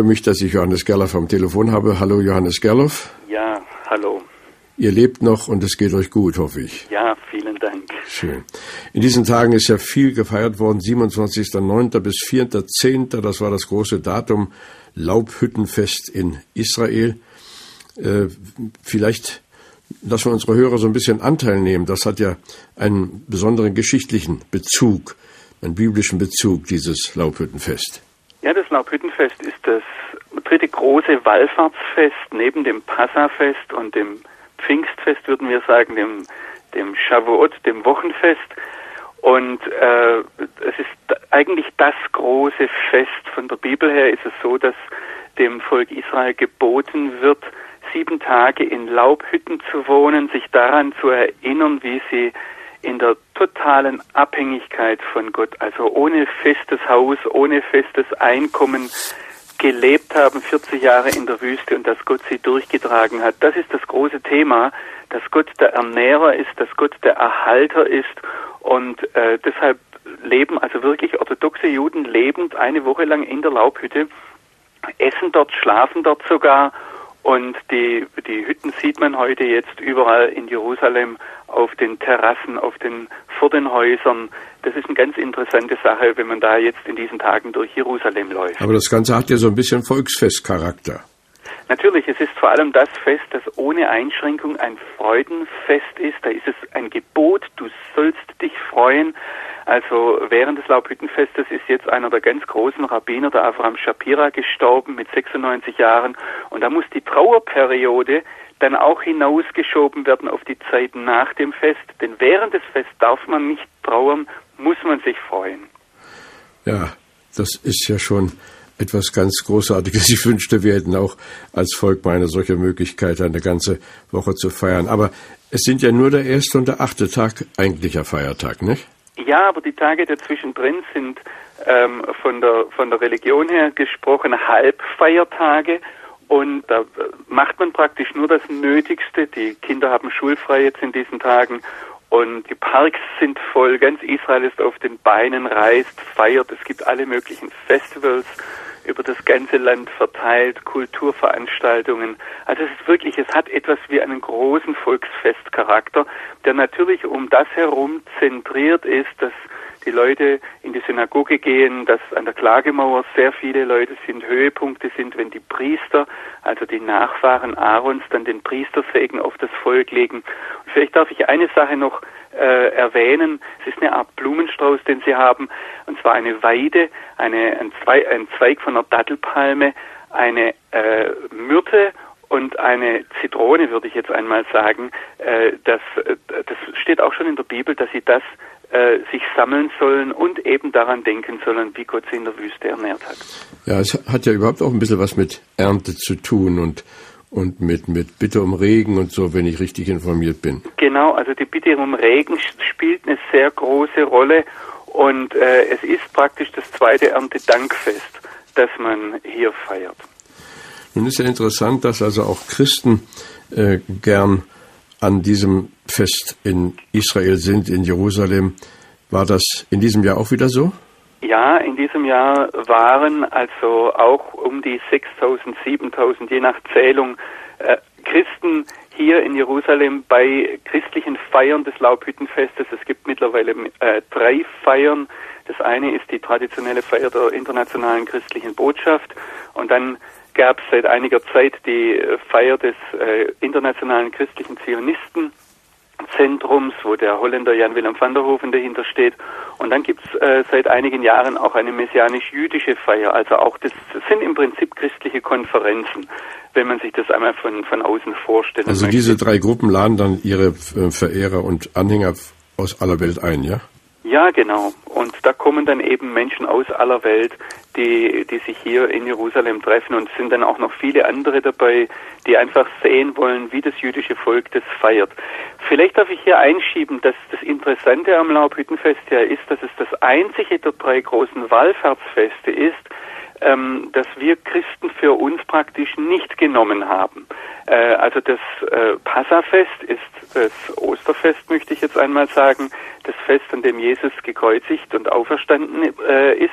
Freue mich, dass ich Johannes Gerloff am Telefon habe. Hallo Johannes Gerloff. Ja, hallo. Ihr lebt noch und es geht euch gut, hoffe ich. Ja, vielen Dank. Schön. In diesen Tagen ist ja viel gefeiert worden. 27.09. bis 4.10. Das war das große Datum Laubhüttenfest in Israel. Äh, vielleicht lassen wir unsere Hörer so ein bisschen Anteil nehmen. Das hat ja einen besonderen geschichtlichen Bezug, einen biblischen Bezug, dieses Laubhüttenfest. Ja, das Laubhüttenfest ist das dritte große Wallfahrtsfest neben dem Passafest und dem Pfingstfest, würden wir sagen, dem, dem Shavuot, dem Wochenfest. Und äh, es ist eigentlich das große Fest. Von der Bibel her ist es so, dass dem Volk Israel geboten wird, sieben Tage in Laubhütten zu wohnen, sich daran zu erinnern, wie sie in der totalen Abhängigkeit von Gott, also ohne festes Haus, ohne festes Einkommen gelebt haben, 40 Jahre in der Wüste und dass Gott sie durchgetragen hat. Das ist das große Thema, dass Gott der Ernährer ist, dass Gott der Erhalter ist und äh, deshalb leben also wirklich orthodoxe Juden lebend eine Woche lang in der Laubhütte, essen dort, schlafen dort sogar und die, die Hütten sieht man heute jetzt überall in Jerusalem auf den Terrassen, auf den, vor den Häusern. Das ist eine ganz interessante Sache, wenn man da jetzt in diesen Tagen durch Jerusalem läuft. Aber das Ganze hat ja so ein bisschen Volksfestcharakter. Natürlich, es ist vor allem das Fest, das ohne Einschränkung ein Freudenfest ist. Da ist es ein Gebot, du sollst dich freuen. Also während des Laubhüttenfestes ist jetzt einer der ganz großen Rabbiner, der Avraham Shapira, gestorben mit 96 Jahren. Und da muss die Trauerperiode dann auch hinausgeschoben werden auf die Zeit nach dem Fest. Denn während des Fests darf man nicht trauern, muss man sich freuen. Ja, das ist ja schon etwas ganz Großartiges. Ich wünschte, wir hätten auch als Volk mal eine solche Möglichkeit, eine ganze Woche zu feiern. Aber es sind ja nur der erste und der achte Tag eigentlicher Feiertag, nicht? Ja, aber die Tage dazwischen drin sind ähm, von, der, von der Religion her gesprochen Halbfeiertage. Und da macht man praktisch nur das Nötigste. Die Kinder haben schulfrei jetzt in diesen Tagen und die Parks sind voll. Ganz Israel ist auf den Beinen, reist, feiert. Es gibt alle möglichen Festivals über das ganze Land verteilt, Kulturveranstaltungen. Also es ist wirklich, es hat etwas wie einen großen Volksfestcharakter, der natürlich um das herum zentriert ist, dass die Leute in die Synagoge gehen, dass an der Klagemauer sehr viele Leute sind, Höhepunkte sind, wenn die Priester, also die Nachfahren Aarons, dann den Priestersegen auf das Volk legen. Und vielleicht darf ich eine Sache noch äh, erwähnen. Es ist eine Art Blumenstrauß, den sie haben, und zwar eine Weide, eine, ein, Zweig, ein Zweig von einer Dattelpalme, eine äh, Myrte und eine Zitrone, würde ich jetzt einmal sagen. Äh, das, äh, das steht auch schon in der Bibel, dass sie das äh, sich sammeln sollen und eben daran denken sollen, wie Gott sie in der Wüste ernährt hat. Ja, es hat ja überhaupt auch ein bisschen was mit Ernte zu tun und und mit, mit Bitte um Regen und so, wenn ich richtig informiert bin. Genau, also die Bitte um Regen spielt eine sehr große Rolle und äh, es ist praktisch das zweite Erntedankfest, das man hier feiert. Nun ist ja interessant, dass also auch Christen äh, gern an diesem Fest in Israel sind, in Jerusalem. War das in diesem Jahr auch wieder so? Ja, in diesem Jahr waren also auch um die 6000, 7000, je nach Zählung, äh, Christen hier in Jerusalem bei christlichen Feiern des Laubhüttenfestes. Es gibt mittlerweile äh, drei Feiern. Das eine ist die traditionelle Feier der internationalen christlichen Botschaft und dann gab es seit einiger Zeit die äh, Feier des äh, internationalen christlichen Zionisten Zentrums, wo der Holländer Jan Willem van der Hoven dahinter steht. Und dann gibt es äh, seit einigen Jahren auch eine messianisch-jüdische Feier. Also auch das, das, sind im Prinzip christliche Konferenzen, wenn man sich das einmal von, von außen vorstellt. Also diese drei Gruppen laden dann ihre äh, Verehrer und Anhänger aus aller Welt ein, ja? Ja, genau. Und da kommen dann eben Menschen aus aller Welt, die, die sich hier in Jerusalem treffen. Und es sind dann auch noch viele andere dabei, die einfach sehen wollen, wie das jüdische Volk das feiert. Vielleicht darf ich hier einschieben, dass das Interessante am Laubhüttenfest ja ist, dass es das einzige der drei großen Wallfahrtsfeste ist, ähm, dass wir Christen für uns praktisch nicht genommen haben. Äh, also das äh, Passafest ist das Osterfest, möchte ich jetzt einmal sagen, das Fest, an dem Jesus gekreuzigt und auferstanden äh, ist.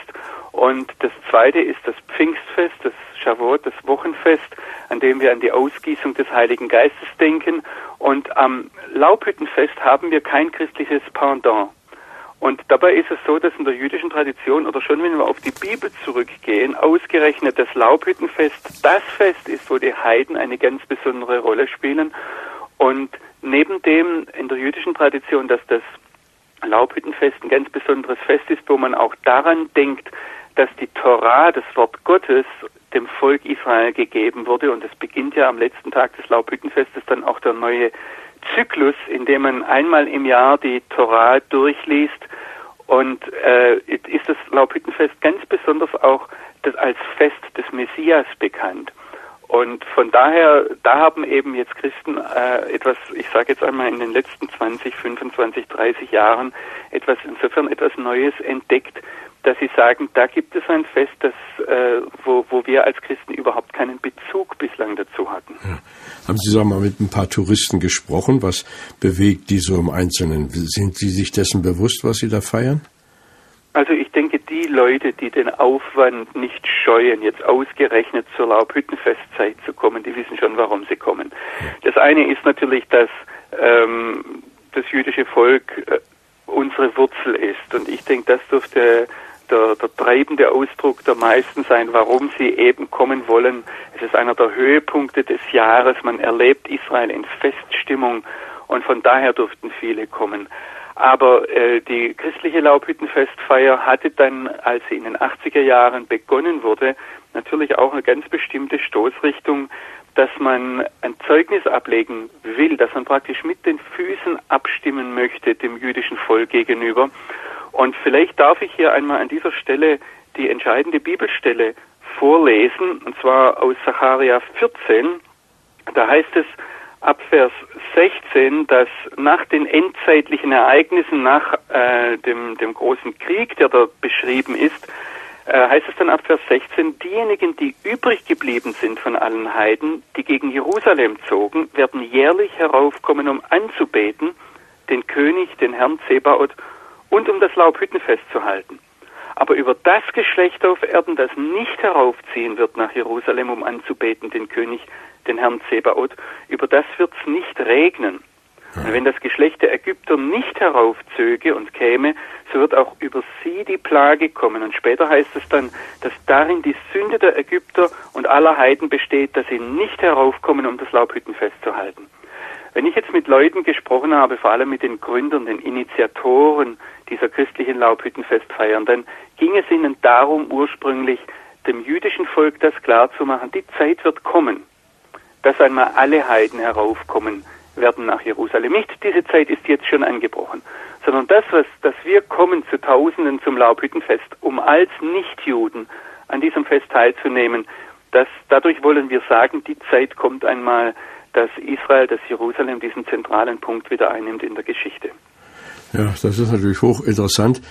Und das zweite ist das Pfingstfest, das Shavuot, das Wochenfest, an dem wir an die Ausgießung des Heiligen Geistes denken. Und am Laubhüttenfest haben wir kein christliches Pendant. Und dabei ist es so, dass in der jüdischen Tradition oder schon wenn wir auf die Bibel zurückgehen, ausgerechnet das Laubhüttenfest das Fest ist, wo die Heiden eine ganz besondere Rolle spielen. Und neben dem in der jüdischen Tradition, dass das Laubhüttenfest ein ganz besonderes Fest ist, wo man auch daran denkt, dass die Torah, das Wort Gottes, dem Volk Israel gegeben wurde. Und es beginnt ja am letzten Tag des Laubhüttenfestes dann auch der neue Zyklus, in dem man einmal im Jahr die Torah durchliest. Und äh, ist das Laubhüttenfest ganz besonders auch das als Fest des Messias bekannt. Und von daher, da haben eben jetzt Christen äh, etwas, ich sage jetzt einmal in den letzten 20, 25, 30 Jahren etwas insofern etwas Neues entdeckt, dass sie sagen, da gibt es ein Fest, das, äh, wo, wo wir als Christen überhaupt keinen Bezug bislang dazu hatten. Ja. Haben Sie sagen mal mit ein paar Touristen gesprochen? Was bewegt die so im Einzelnen? Sind Sie sich dessen bewusst, was Sie da feiern? Also ich denke, die Leute, die den Aufwand nicht scheuen, jetzt ausgerechnet zur Laubhüttenfestzeit zu kommen, die wissen schon, warum sie kommen. Das eine ist natürlich, dass ähm, das jüdische Volk äh, unsere Wurzel ist. Und ich denke, das dürfte der, der treibende Ausdruck der meisten sein, warum sie eben kommen wollen. Es ist einer der Höhepunkte des Jahres. Man erlebt Israel in Feststimmung und von daher durften viele kommen. Aber äh, die christliche Laubhüttenfestfeier hatte dann, als sie in den 80er Jahren begonnen wurde, natürlich auch eine ganz bestimmte Stoßrichtung, dass man ein Zeugnis ablegen will, dass man praktisch mit den Füßen abstimmen möchte dem jüdischen Volk gegenüber und vielleicht darf ich hier einmal an dieser Stelle die entscheidende Bibelstelle vorlesen, und zwar aus Sacharja 14. Da heißt es ab Vers 16, dass nach den endzeitlichen Ereignissen, nach äh, dem, dem großen Krieg, der da beschrieben ist, äh, heißt es dann ab Vers 16, diejenigen, die übrig geblieben sind von allen Heiden, die gegen Jerusalem zogen, werden jährlich heraufkommen, um anzubeten, den König, den Herrn Zebaoth und um das Laubhüttenfest zu halten. Aber über das Geschlecht auf Erden, das nicht heraufziehen wird nach Jerusalem, um anzubeten, den König, den Herrn Zebaoth, über das wird es nicht regnen. Und wenn das Geschlecht der Ägypter nicht heraufzöge und käme, so wird auch über sie die Plage kommen. Und später heißt es dann, dass darin die Sünde der Ägypter und aller Heiden besteht, dass sie nicht heraufkommen, um das Laubhüttenfest zu halten. Wenn ich jetzt mit Leuten gesprochen habe, vor allem mit den Gründern, den Initiatoren dieser christlichen Laubhüttenfestfeiern, dann ging es ihnen darum, ursprünglich dem jüdischen Volk das klarzumachen, die Zeit wird kommen, dass einmal alle Heiden heraufkommen werden nach Jerusalem. Nicht diese Zeit ist jetzt schon angebrochen, sondern das, was, dass wir kommen zu Tausenden zum Laubhüttenfest, um als Nichtjuden an diesem Fest teilzunehmen, das, dadurch wollen wir sagen, die Zeit kommt einmal, dass Israel, dass Jerusalem diesen zentralen Punkt wieder einnimmt in der Geschichte. Ja, das ist natürlich hochinteressant.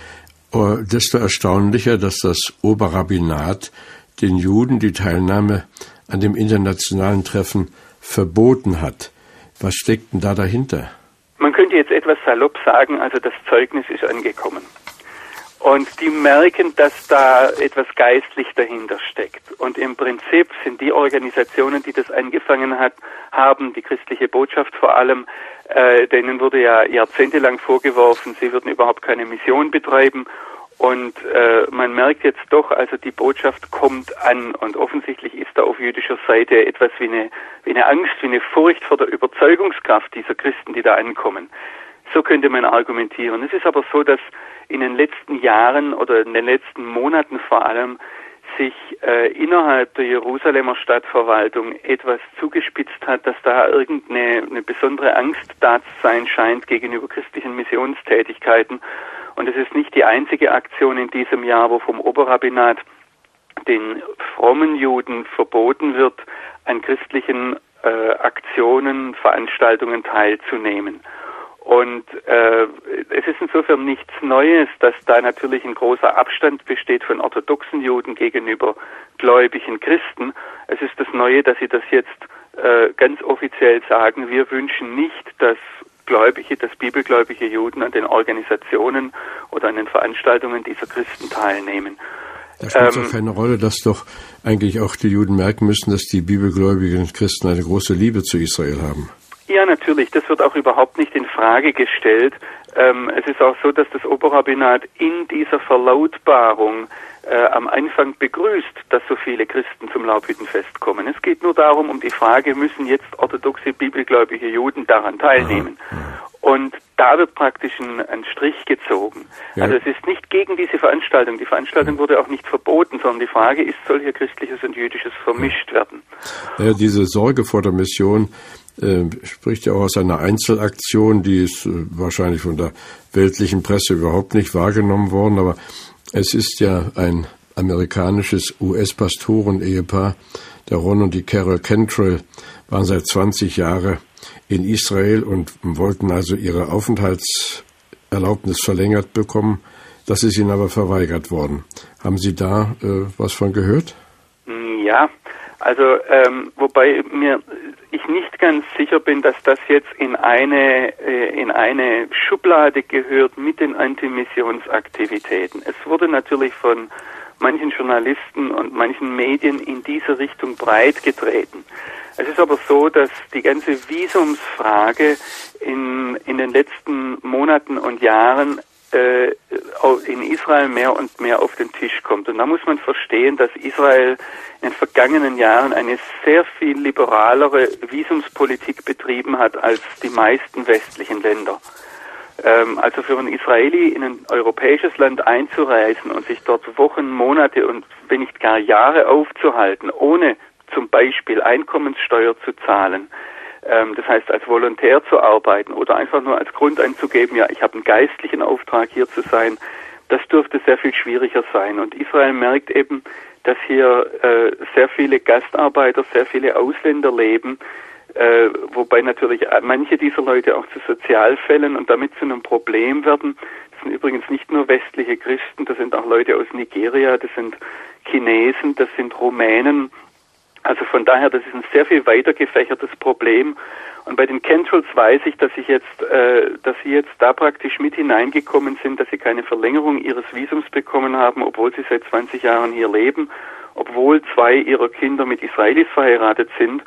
Äh, desto erstaunlicher, dass das Oberrabbinat den Juden die Teilnahme an dem internationalen Treffen verboten hat. Was steckt denn da dahinter? Man könnte jetzt etwas salopp sagen, also das Zeugnis ist angekommen. Und die merken, dass da etwas geistlich dahinter steckt. Und im Prinzip sind die Organisationen, die das angefangen hat, haben, die christliche Botschaft vor allem, äh, denen wurde ja jahrzehntelang vorgeworfen, sie würden überhaupt keine Mission betreiben. Und äh, man merkt jetzt doch, also die Botschaft kommt an und offensichtlich ist da auf jüdischer Seite etwas wie eine, wie eine Angst, wie eine Furcht vor der Überzeugungskraft dieser Christen, die da ankommen. So könnte man argumentieren. Es ist aber so, dass in den letzten Jahren oder in den letzten Monaten vor allem sich äh, innerhalb der Jerusalemer Stadtverwaltung etwas zugespitzt hat, dass da irgendeine eine besondere Angst da zu sein scheint gegenüber christlichen Missionstätigkeiten. Und es ist nicht die einzige Aktion in diesem Jahr, wo vom Oberrabbinat den frommen Juden verboten wird, an christlichen äh, Aktionen, Veranstaltungen teilzunehmen. Und äh, es ist insofern nichts Neues, dass da natürlich ein großer Abstand besteht von orthodoxen Juden gegenüber gläubigen Christen. Es ist das Neue, dass sie das jetzt äh, ganz offiziell sagen, wir wünschen nicht, dass Gläubige, dass bibelgläubige Juden an den Organisationen oder an den Veranstaltungen dieser Christen teilnehmen. Da spielt ähm, auch keine Rolle, dass doch eigentlich auch die Juden merken müssen, dass die bibelgläubigen Christen eine große Liebe zu Israel haben. Ja, natürlich. Das wird auch überhaupt nicht in Frage gestellt. Ähm, es ist auch so, dass das Oberrabbinat in dieser Verlautbarung äh, am Anfang begrüßt, dass so viele Christen zum Laubhüttenfest kommen. Es geht nur darum, um die Frage, müssen jetzt orthodoxe bibelgläubige Juden daran teilnehmen? Und da wird praktisch ein, ein Strich gezogen. Ja. Also es ist nicht gegen diese Veranstaltung. Die Veranstaltung wurde auch nicht verboten, sondern die Frage ist, soll hier christliches und jüdisches vermischt werden? Ja, diese Sorge vor der Mission äh, spricht ja auch aus einer Einzelaktion, die ist äh, wahrscheinlich von der weltlichen Presse überhaupt nicht wahrgenommen worden, aber es ist ja ein amerikanisches US-Pastoren-Ehepaar, der Ron und die Carol Cantrell, waren seit 20 Jahren in Israel und wollten also ihre Aufenthaltserlaubnis verlängert bekommen. Das ist ihnen aber verweigert worden. Haben Sie da äh, was von gehört? Ja, also ähm, wobei mir ich nicht ganz sicher bin, dass das jetzt in eine äh, in eine Schublade gehört mit den Antimissionsaktivitäten. Es wurde natürlich von manchen Journalisten und manchen Medien in diese Richtung breit getreten. Es ist aber so, dass die ganze Visumsfrage in, in den letzten Monaten und Jahren äh, in Israel mehr und mehr auf den Tisch kommt. Und da muss man verstehen, dass Israel in den vergangenen Jahren eine sehr viel liberalere Visumspolitik betrieben hat als die meisten westlichen Länder. Ähm, also für einen Israeli in ein europäisches Land einzureisen und sich dort Wochen, Monate und wenn nicht gar Jahre aufzuhalten, ohne zum Beispiel Einkommenssteuer zu zahlen, das heißt als Volontär zu arbeiten oder einfach nur als Grund anzugeben, ja, ich habe einen geistlichen Auftrag hier zu sein, das dürfte sehr viel schwieriger sein. Und Israel merkt eben, dass hier äh, sehr viele Gastarbeiter, sehr viele Ausländer leben, äh, wobei natürlich manche dieser Leute auch zu Sozialfällen und damit zu einem Problem werden. Das sind übrigens nicht nur westliche Christen, das sind auch Leute aus Nigeria, das sind Chinesen, das sind Rumänen, also von daher, das ist ein sehr viel weiter gefächertes Problem. Und bei den Kentrals weiß ich, dass ich jetzt, äh, dass sie jetzt da praktisch mit hineingekommen sind, dass sie keine Verlängerung ihres Visums bekommen haben, obwohl sie seit 20 Jahren hier leben, obwohl zwei ihrer Kinder mit Israelis verheiratet sind.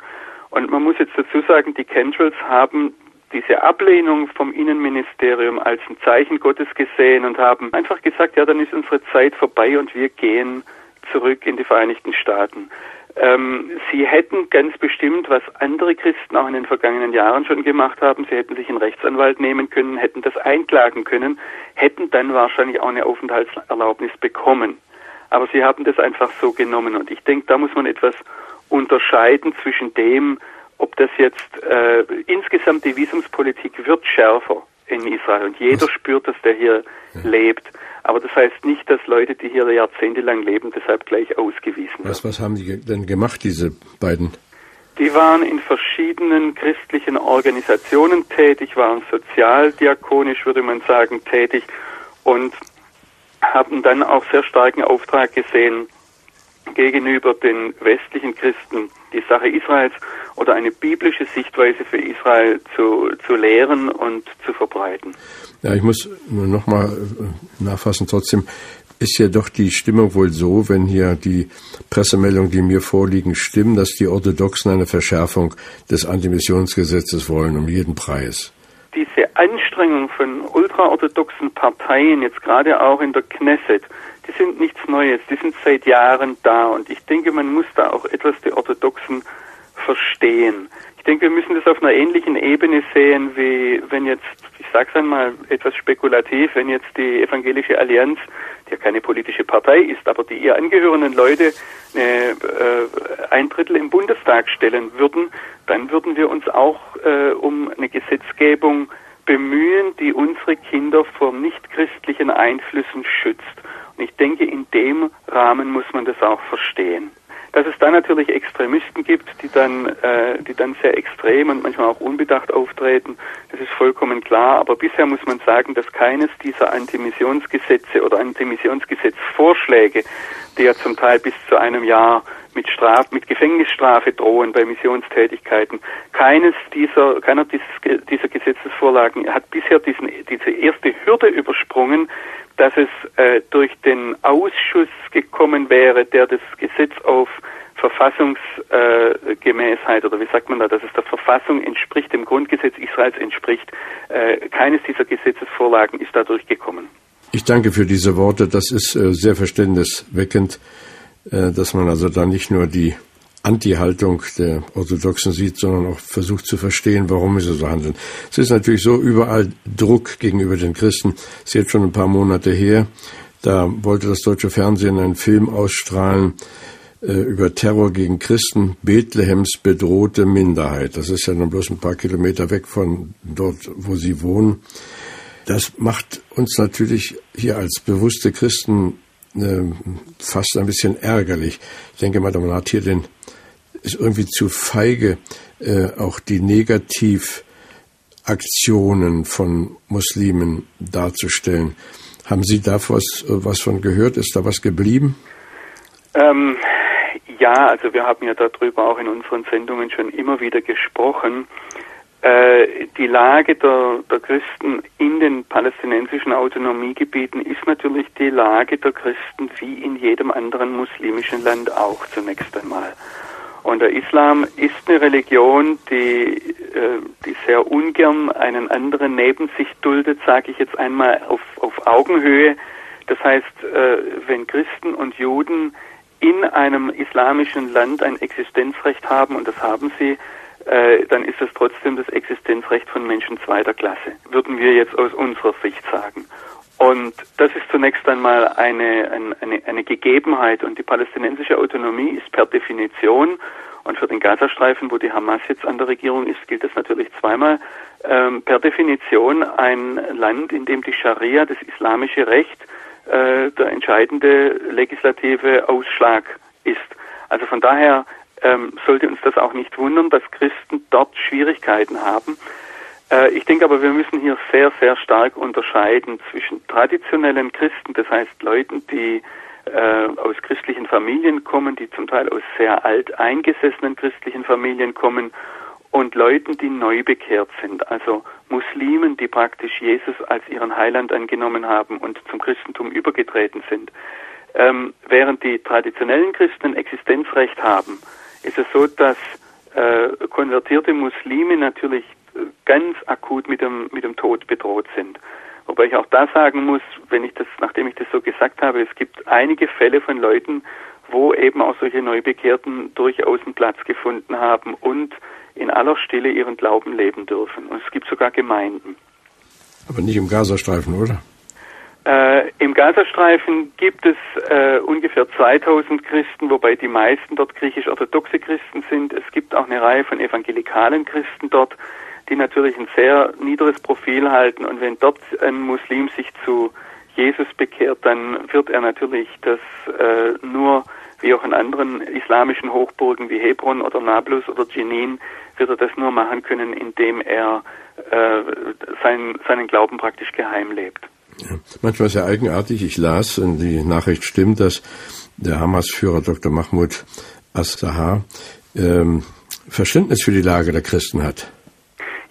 Und man muss jetzt dazu sagen, die Kentrals haben diese Ablehnung vom Innenministerium als ein Zeichen Gottes gesehen und haben einfach gesagt, ja, dann ist unsere Zeit vorbei und wir gehen zurück in die Vereinigten Staaten. Ähm, sie hätten ganz bestimmt, was andere Christen auch in den vergangenen Jahren schon gemacht haben, sie hätten sich einen Rechtsanwalt nehmen können, hätten das einklagen können, hätten dann wahrscheinlich auch eine Aufenthaltserlaubnis bekommen. Aber sie haben das einfach so genommen. Und ich denke, da muss man etwas unterscheiden zwischen dem, ob das jetzt äh, insgesamt die Visumspolitik wird schärfer in Israel und jeder spürt, dass der hier lebt. Aber das heißt nicht, dass Leute, die hier jahrzehntelang leben, deshalb gleich ausgewiesen werden. Was, was haben die denn gemacht, diese beiden? Die waren in verschiedenen christlichen Organisationen tätig, waren sozialdiakonisch, würde man sagen, tätig und haben dann auch sehr starken Auftrag gesehen, gegenüber den westlichen Christen die Sache Israels oder eine biblische Sichtweise für Israel zu, zu lehren und zu verbreiten. Ja, ich muss nur noch mal äh, nachfassen. Trotzdem ist ja doch die Stimmung wohl so, wenn hier die Pressemeldungen, die mir vorliegen, stimmen, dass die Orthodoxen eine Verschärfung des Antimissionsgesetzes wollen um jeden Preis. Diese Anstrengung von ultraorthodoxen Parteien, jetzt gerade auch in der Knesset, die sind nichts Neues, die sind seit Jahren da und ich denke, man muss da auch etwas die Orthodoxen verstehen. Ich denke, wir müssen das auf einer ähnlichen Ebene sehen, wie wenn jetzt, ich sage es einmal etwas spekulativ, wenn jetzt die Evangelische Allianz, die ja keine politische Partei ist, aber die ihr angehörenden Leute eine, äh, ein Drittel im Bundestag stellen würden, dann würden wir uns auch äh, um eine Gesetzgebung bemühen, die unsere Kinder vor nichtchristlichen Einflüssen schützt. Und ich denke, in dem Rahmen muss man das auch verstehen. Dass es da natürlich Extremisten gibt, die dann, äh, die dann sehr extrem und manchmal auch unbedacht auftreten, das ist vollkommen klar. Aber bisher muss man sagen, dass keines dieser Antimissionsgesetze oder Antimissionsgesetzvorschläge, die ja zum Teil bis zu einem Jahr mit Straf, mit Gefängnisstrafe drohen bei Missionstätigkeiten. Keines dieser, keiner dieses, dieser Gesetzesvorlagen hat bisher diesen, diese erste Hürde übersprungen, dass es äh, durch den Ausschuss gekommen wäre, der das Gesetz auf Verfassungsgemäßheit äh, oder wie sagt man da, dass es der Verfassung entspricht, dem Grundgesetz Israels entspricht. Äh, keines dieser Gesetzesvorlagen ist dadurch gekommen. Ich danke für diese Worte. Das ist äh, sehr verständnisweckend, äh, dass man also da nicht nur die Anti-Haltung der Orthodoxen sieht, sondern auch versucht zu verstehen, warum sie so handeln. Es ist natürlich so überall Druck gegenüber den Christen. Es ist jetzt schon ein paar Monate her. Da wollte das deutsche Fernsehen einen Film ausstrahlen äh, über Terror gegen Christen, Bethlehems bedrohte Minderheit. Das ist ja nun bloß ein paar Kilometer weg von dort, wo sie wohnen. Das macht uns natürlich hier als bewusste Christen äh, fast ein bisschen ärgerlich. Ich denke mal, man hat hier den ist irgendwie zu feige, äh, auch die Negativaktionen von Muslimen darzustellen. Haben Sie da was, was von gehört? Ist da was geblieben? Ähm, ja, also wir haben ja darüber auch in unseren Sendungen schon immer wieder gesprochen. Äh, die Lage der, der Christen in den palästinensischen Autonomiegebieten ist natürlich die Lage der Christen wie in jedem anderen muslimischen Land auch zunächst einmal. Und der Islam ist eine Religion, die, äh, die sehr ungern einen anderen neben sich duldet, sage ich jetzt einmal auf, auf Augenhöhe. Das heißt, äh, wenn Christen und Juden in einem islamischen Land ein Existenzrecht haben, und das haben sie, äh, dann ist es trotzdem das Existenzrecht von Menschen zweiter Klasse, würden wir jetzt aus unserer Sicht sagen. Und das ist zunächst einmal eine, eine, eine Gegebenheit. Und die palästinensische Autonomie ist per Definition, und für den Gazastreifen, wo die Hamas jetzt an der Regierung ist, gilt das natürlich zweimal, ähm, per Definition ein Land, in dem die Scharia, das islamische Recht, äh, der entscheidende legislative Ausschlag ist. Also von daher ähm, sollte uns das auch nicht wundern, dass Christen dort Schwierigkeiten haben. Äh, ich denke aber, wir müssen hier sehr, sehr stark unterscheiden zwischen traditionellen Christen, das heißt Leuten, die äh, aus christlichen Familien kommen, die zum Teil aus sehr alt eingesessenen christlichen Familien kommen und Leuten, die neu bekehrt sind, also Muslimen, die praktisch Jesus als ihren Heiland angenommen haben und zum Christentum übergetreten sind. Ähm, während die traditionellen Christen Existenzrecht haben, ist es so, dass äh, konvertierte Muslime natürlich ganz akut mit dem, mit dem Tod bedroht sind. Wobei ich auch da sagen muss, wenn ich das, nachdem ich das so gesagt habe, es gibt einige Fälle von Leuten, wo eben auch solche Neubekehrten durchaus einen Platz gefunden haben und in aller Stille ihren Glauben leben dürfen. Und es gibt sogar Gemeinden. Aber nicht im Gazastreifen, oder? Äh, Im Gazastreifen gibt es äh, ungefähr 2000 Christen, wobei die meisten dort griechisch-orthodoxe Christen sind. Es gibt auch eine Reihe von evangelikalen Christen dort die natürlich ein sehr niederes Profil halten. Und wenn dort ein Muslim sich zu Jesus bekehrt, dann wird er natürlich das äh, nur, wie auch in anderen islamischen Hochburgen wie Hebron oder Nablus oder Jenin, wird er das nur machen können, indem er äh, sein, seinen Glauben praktisch geheim lebt. Ja. Manchmal ja eigenartig, ich las, und die Nachricht stimmt, dass der Hamas-Führer Dr. Mahmoud As-Sahar ähm, Verständnis für die Lage der Christen hat.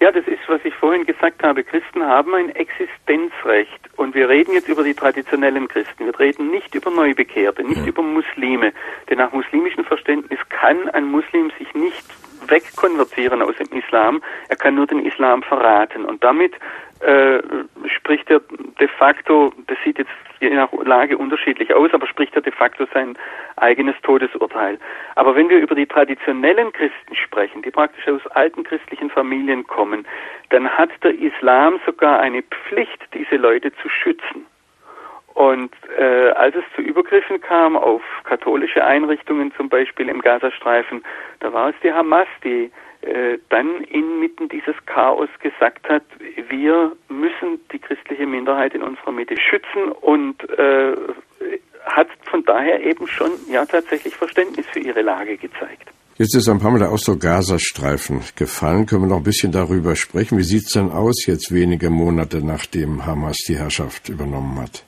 Ja, das ist, was ich vorhin gesagt habe. Christen haben ein Existenzrecht. Und wir reden jetzt über die traditionellen Christen. Wir reden nicht über Neubekehrte, nicht ja. über Muslime. Denn nach muslimischem Verständnis kann ein Muslim sich nicht wegkonvertieren aus dem Islam. Er kann nur den Islam verraten. Und damit äh, spricht er de facto, das sieht jetzt je nach Lage unterschiedlich aus, aber spricht er de facto sein eigenes Todesurteil. Aber wenn wir über die traditionellen Christen sprechen, die praktisch aus alten christlichen Familien kommen, dann hat der Islam sogar eine Pflicht, diese Leute zu schützen. Und äh, als es zu Übergriffen kam auf katholische Einrichtungen, zum Beispiel im Gazastreifen, da war es die Hamas, die dann inmitten dieses Chaos gesagt hat, wir müssen die christliche Minderheit in unserer Mitte schützen und äh, hat von daher eben schon ja tatsächlich Verständnis für ihre Lage gezeigt. Jetzt ist ein paar Mal der Ausdruck Gazastreifen gefallen. Können wir noch ein bisschen darüber sprechen? Wie sieht es denn aus jetzt wenige Monate nachdem Hamas die Herrschaft übernommen hat?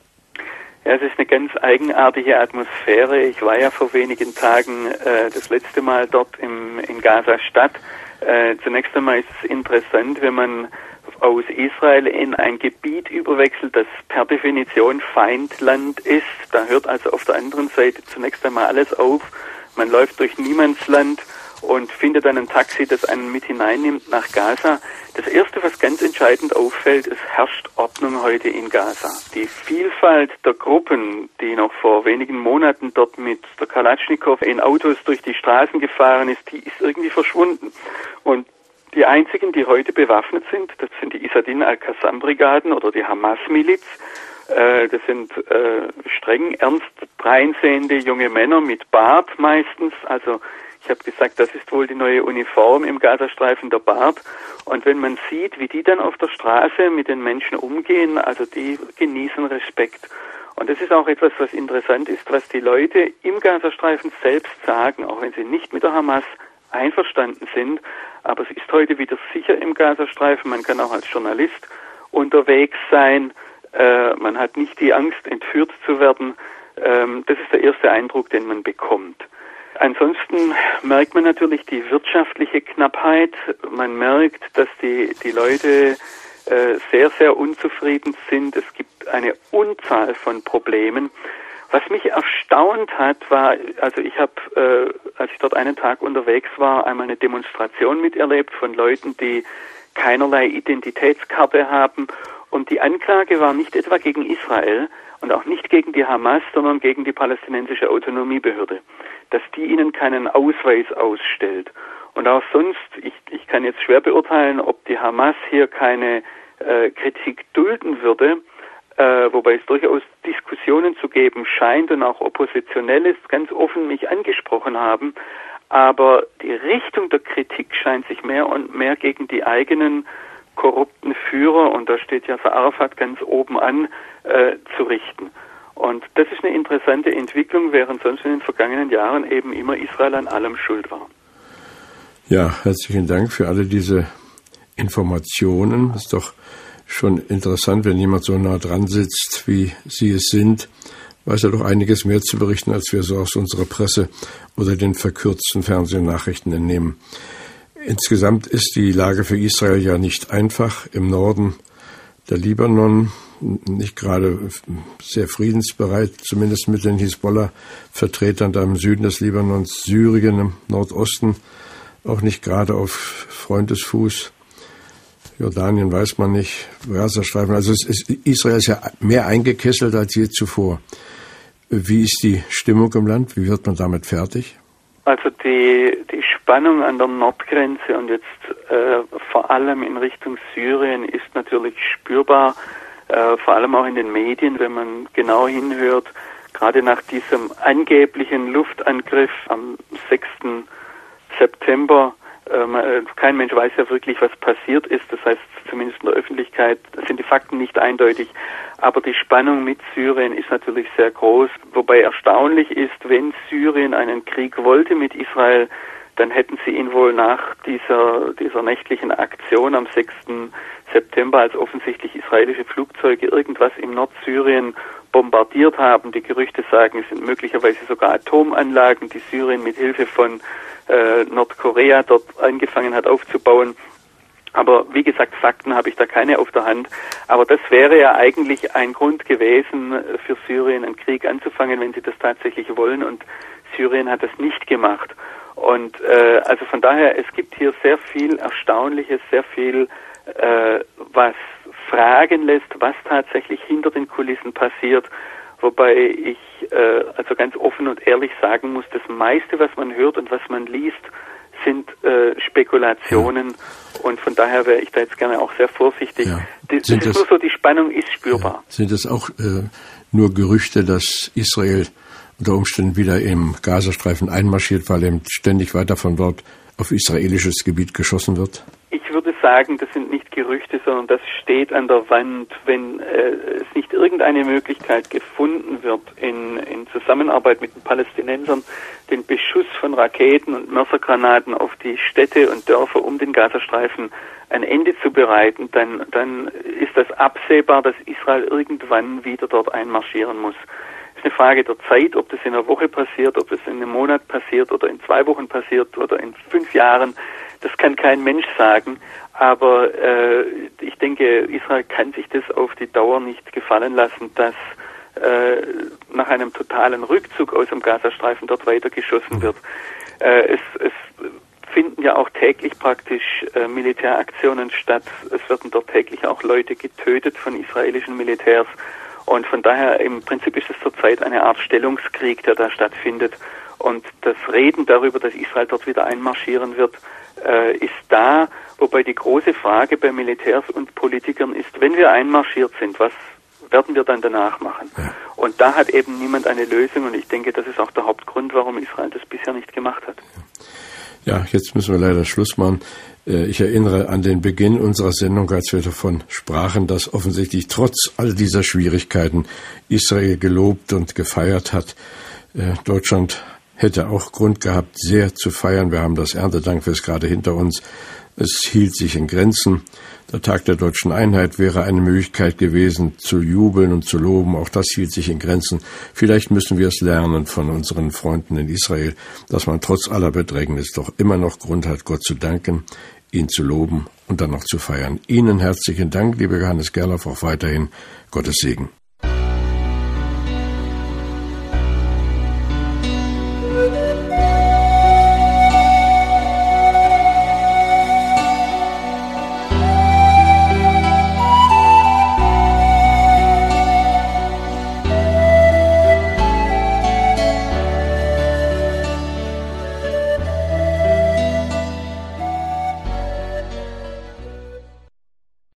Ja, es ist eine ganz eigenartige Atmosphäre. Ich war ja vor wenigen Tagen äh, das letzte Mal dort im, in Gaza-Stadt. Äh, zunächst einmal ist es interessant, wenn man aus Israel in ein Gebiet überwechselt, das per Definition Feindland ist. Da hört also auf der anderen Seite zunächst einmal alles auf. Man läuft durch Niemandsland und findet dann ein Taxi, das einen mit hineinnimmt nach Gaza. Das Erste, was ganz entscheidend auffällt, es herrscht Ordnung heute in Gaza. Die Vielfalt der Gruppen, die noch vor wenigen Monaten dort mit der Kalatschnikow in Autos durch die Straßen gefahren ist, die ist irgendwie verschwunden. Und die einzigen, die heute bewaffnet sind, das sind die Isadin al-Qassam-Brigaden oder die Hamas-Miliz. Äh, das sind äh, streng ernst dreinsehende junge Männer mit Bart meistens, also ich habe gesagt, das ist wohl die neue Uniform im Gazastreifen, der Bart. Und wenn man sieht, wie die dann auf der Straße mit den Menschen umgehen, also die genießen Respekt. Und das ist auch etwas, was interessant ist, was die Leute im Gazastreifen selbst sagen, auch wenn sie nicht mit der Hamas einverstanden sind. Aber es ist heute wieder sicher im Gazastreifen. Man kann auch als Journalist unterwegs sein. Äh, man hat nicht die Angst, entführt zu werden. Ähm, das ist der erste Eindruck, den man bekommt. Ansonsten merkt man natürlich die wirtschaftliche Knappheit. Man merkt, dass die, die Leute äh, sehr, sehr unzufrieden sind. Es gibt eine Unzahl von Problemen. Was mich erstaunt hat, war, also ich habe, äh, als ich dort einen Tag unterwegs war, einmal eine Demonstration miterlebt von Leuten, die keinerlei Identitätskarte haben. Und die Anklage war nicht etwa gegen Israel und auch nicht gegen die Hamas, sondern gegen die palästinensische Autonomiebehörde dass die ihnen keinen Ausweis ausstellt. Und auch sonst, ich, ich kann jetzt schwer beurteilen, ob die Hamas hier keine äh, Kritik dulden würde, äh, wobei es durchaus Diskussionen zu geben scheint und auch Oppositionelle ganz offen mich angesprochen haben. Aber die Richtung der Kritik scheint sich mehr und mehr gegen die eigenen korrupten Führer, und da steht ja Arafat ganz oben an, äh, zu richten. Und das ist eine interessante Entwicklung, während sonst in den vergangenen Jahren eben immer Israel an allem schuld war. Ja, herzlichen Dank für alle diese Informationen. Ist doch schon interessant, wenn jemand so nah dran sitzt, wie Sie es sind, weiß er doch einiges mehr zu berichten, als wir so aus unserer Presse oder den verkürzten Fernsehnachrichten entnehmen. Insgesamt ist die Lage für Israel ja nicht einfach. Im Norden der Libanon nicht gerade sehr friedensbereit, zumindest mit den Hisbollah-Vertretern da im Süden des Libanons, Syrien im Nordosten, auch nicht gerade auf Freundesfuß. Jordanien weiß man nicht, Gazastreifen. Also ist, Israel ist ja mehr eingekesselt als je zuvor. Wie ist die Stimmung im Land? Wie wird man damit fertig? Also die, die Spannung an der Nordgrenze und jetzt äh, vor allem in Richtung Syrien ist natürlich spürbar äh, vor allem auch in den Medien, wenn man genau hinhört, gerade nach diesem angeblichen Luftangriff am 6. September. Äh, kein Mensch weiß ja wirklich, was passiert ist. Das heißt, zumindest in der Öffentlichkeit sind die Fakten nicht eindeutig. Aber die Spannung mit Syrien ist natürlich sehr groß. Wobei erstaunlich ist, wenn Syrien einen Krieg wollte mit Israel, dann hätten sie ihn wohl nach dieser, dieser nächtlichen Aktion am 6. September, als offensichtlich israelische Flugzeuge irgendwas im Nordsyrien bombardiert haben. Die Gerüchte sagen, es sind möglicherweise sogar Atomanlagen, die Syrien mit Hilfe von äh, Nordkorea dort angefangen hat aufzubauen. Aber wie gesagt, Fakten habe ich da keine auf der Hand. Aber das wäre ja eigentlich ein Grund gewesen, für Syrien einen Krieg anzufangen, wenn sie das tatsächlich wollen. Und Syrien hat das nicht gemacht. Und äh, also von daher, es gibt hier sehr viel Erstaunliches, sehr viel äh, was fragen lässt, was tatsächlich hinter den Kulissen passiert. Wobei ich äh, also ganz offen und ehrlich sagen muss, das meiste, was man hört und was man liest, sind äh, Spekulationen ja. und von daher wäre ich da jetzt gerne auch sehr vorsichtig. Ja. Das, das ist nur so, die Spannung ist spürbar. Ja. Sind das auch äh, nur Gerüchte, dass Israel unter Umständen wieder im Gazastreifen einmarschiert, weil eben ständig weiter von dort auf israelisches Gebiet geschossen wird? Ich würde sagen, das sind nicht Gerüchte, sondern das steht an der Wand. Wenn äh, es nicht irgendeine Möglichkeit gefunden wird, in, in Zusammenarbeit mit den Palästinensern den Beschuss von Raketen und Mörsergranaten auf die Städte und Dörfer um den Gazastreifen ein Ende zu bereiten, dann, dann ist das absehbar, dass Israel irgendwann wieder dort einmarschieren muss. Eine Frage der Zeit, ob das in einer Woche passiert, ob das in einem Monat passiert oder in zwei Wochen passiert oder in fünf Jahren. Das kann kein Mensch sagen. Aber äh, ich denke, Israel kann sich das auf die Dauer nicht gefallen lassen, dass äh, nach einem totalen Rückzug aus dem Gazastreifen dort weitergeschossen wird. Äh, es, es finden ja auch täglich praktisch äh, Militäraktionen statt. Es werden dort täglich auch Leute getötet von israelischen Militärs. Und von daher im Prinzip ist es zurzeit eine Art Stellungskrieg, der da stattfindet. Und das Reden darüber, dass Israel dort wieder einmarschieren wird, äh, ist da. Wobei die große Frage bei Militärs und Politikern ist, wenn wir einmarschiert sind, was werden wir dann danach machen? Ja. Und da hat eben niemand eine Lösung. Und ich denke, das ist auch der Hauptgrund, warum Israel das bisher nicht gemacht hat. Ja, jetzt müssen wir leider Schluss machen. Äh, ich erinnere an den Beginn unserer Sendung, als wir davon sprachen, dass offensichtlich trotz all dieser Schwierigkeiten Israel gelobt und gefeiert hat. Äh, Deutschland hätte auch Grund gehabt, sehr zu feiern. Wir haben das Erntedankfest gerade hinter uns. Es hielt sich in Grenzen. Der Tag der deutschen Einheit wäre eine Möglichkeit gewesen, zu jubeln und zu loben. Auch das hielt sich in Grenzen. Vielleicht müssen wir es lernen von unseren Freunden in Israel, dass man trotz aller Bedrängnis doch immer noch Grund hat, Gott zu danken, ihn zu loben und dann noch zu feiern. Ihnen herzlichen Dank, lieber Johannes Gerloff, auch weiterhin Gottes Segen.